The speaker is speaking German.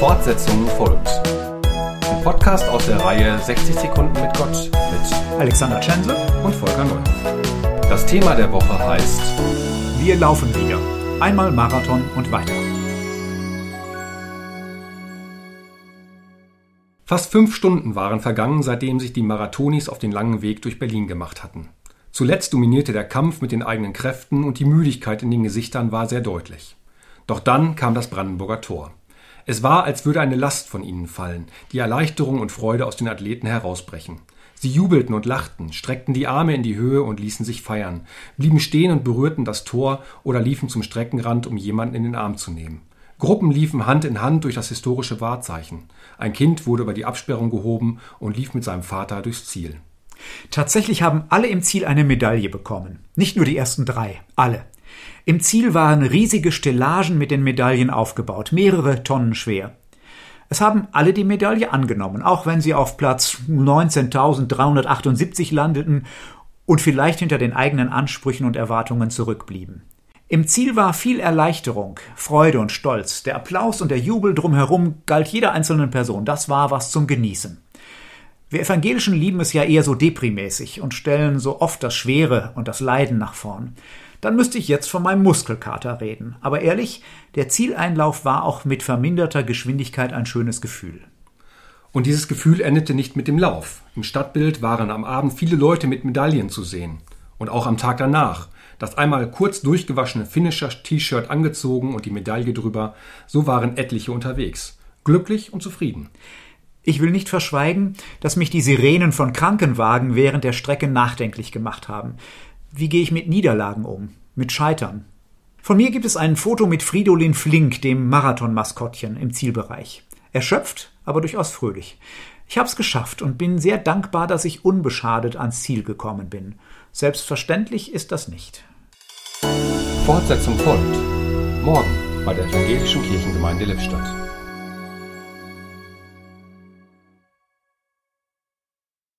Fortsetzung folgt. Ein Podcast aus der Reihe 60 Sekunden mit Gott mit Alexander Tschense und Volker Neuhoff. Das Thema der Woche heißt Wir laufen wieder. Einmal Marathon und weiter. Fast fünf Stunden waren vergangen, seitdem sich die Marathonis auf den langen Weg durch Berlin gemacht hatten. Zuletzt dominierte der Kampf mit den eigenen Kräften und die Müdigkeit in den Gesichtern war sehr deutlich. Doch dann kam das Brandenburger Tor. Es war, als würde eine Last von ihnen fallen, die Erleichterung und Freude aus den Athleten herausbrechen. Sie jubelten und lachten, streckten die Arme in die Höhe und ließen sich feiern, blieben stehen und berührten das Tor oder liefen zum Streckenrand, um jemanden in den Arm zu nehmen. Gruppen liefen Hand in Hand durch das historische Wahrzeichen. Ein Kind wurde über die Absperrung gehoben und lief mit seinem Vater durchs Ziel. Tatsächlich haben alle im Ziel eine Medaille bekommen. Nicht nur die ersten drei, alle. Im Ziel waren riesige Stellagen mit den Medaillen aufgebaut, mehrere Tonnen schwer. Es haben alle die Medaille angenommen, auch wenn sie auf Platz 19.378 landeten und vielleicht hinter den eigenen Ansprüchen und Erwartungen zurückblieben. Im Ziel war viel Erleichterung, Freude und Stolz. Der Applaus und der Jubel drumherum galt jeder einzelnen Person. Das war was zum Genießen. Wir Evangelischen lieben es ja eher so deprimäßig und stellen so oft das Schwere und das Leiden nach vorn dann müsste ich jetzt von meinem Muskelkater reden. Aber ehrlich, der Zieleinlauf war auch mit verminderter Geschwindigkeit ein schönes Gefühl. Und dieses Gefühl endete nicht mit dem Lauf. Im Stadtbild waren am Abend viele Leute mit Medaillen zu sehen. Und auch am Tag danach. Das einmal kurz durchgewaschene Finisher-T-Shirt angezogen und die Medaille drüber, so waren etliche unterwegs. Glücklich und zufrieden. Ich will nicht verschweigen, dass mich die Sirenen von Krankenwagen während der Strecke nachdenklich gemacht haben. Wie gehe ich mit Niederlagen um? Mit Scheitern? Von mir gibt es ein Foto mit Fridolin Flink, dem Marathon-Maskottchen, im Zielbereich. Erschöpft, aber durchaus fröhlich. Ich hab's geschafft und bin sehr dankbar, dass ich unbeschadet ans Ziel gekommen bin. Selbstverständlich ist das nicht. Fortsetzung folgt. Morgen bei der Evangelischen Kirchengemeinde Lippstadt.